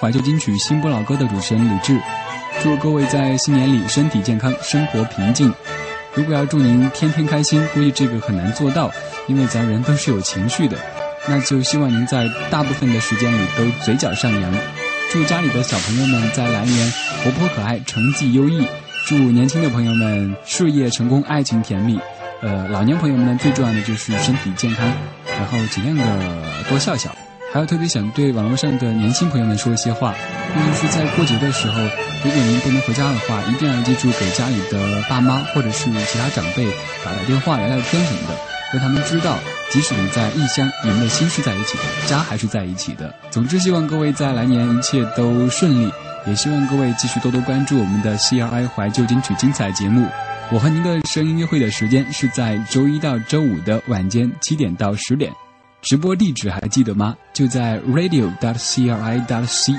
怀旧金曲新不老歌的主持人李志，祝各位在新年里身体健康，生活平静。如果要祝您天天开心，估计这个很难做到，因为咱人都是有情绪的。那就希望您在大部分的时间里都嘴角上扬。祝家里的小朋友们在来年活泼可爱，成绩优异。祝年轻的朋友们事业成功，爱情甜蜜。呃，老年朋友们呢，最重要的就是身体健康，然后尽量的多笑笑。还有特别想对网络上的年轻朋友们说一些话，那就是在过节的时候，如果您不能回家的话，一定要记住给家里的爸妈或者是其他长辈打打电话、聊聊天什么的，让他们知道，即使你在异乡，你们的心是在一起的，家还是在一起的。总之，希望各位在来年一切都顺利，也希望各位继续多多关注我们的 CRI 怀旧金曲精彩节目。我和您的声音约会的时间是在周一到周五的晚间七点到十点。直播地址还记得吗？就在 radio.cri.c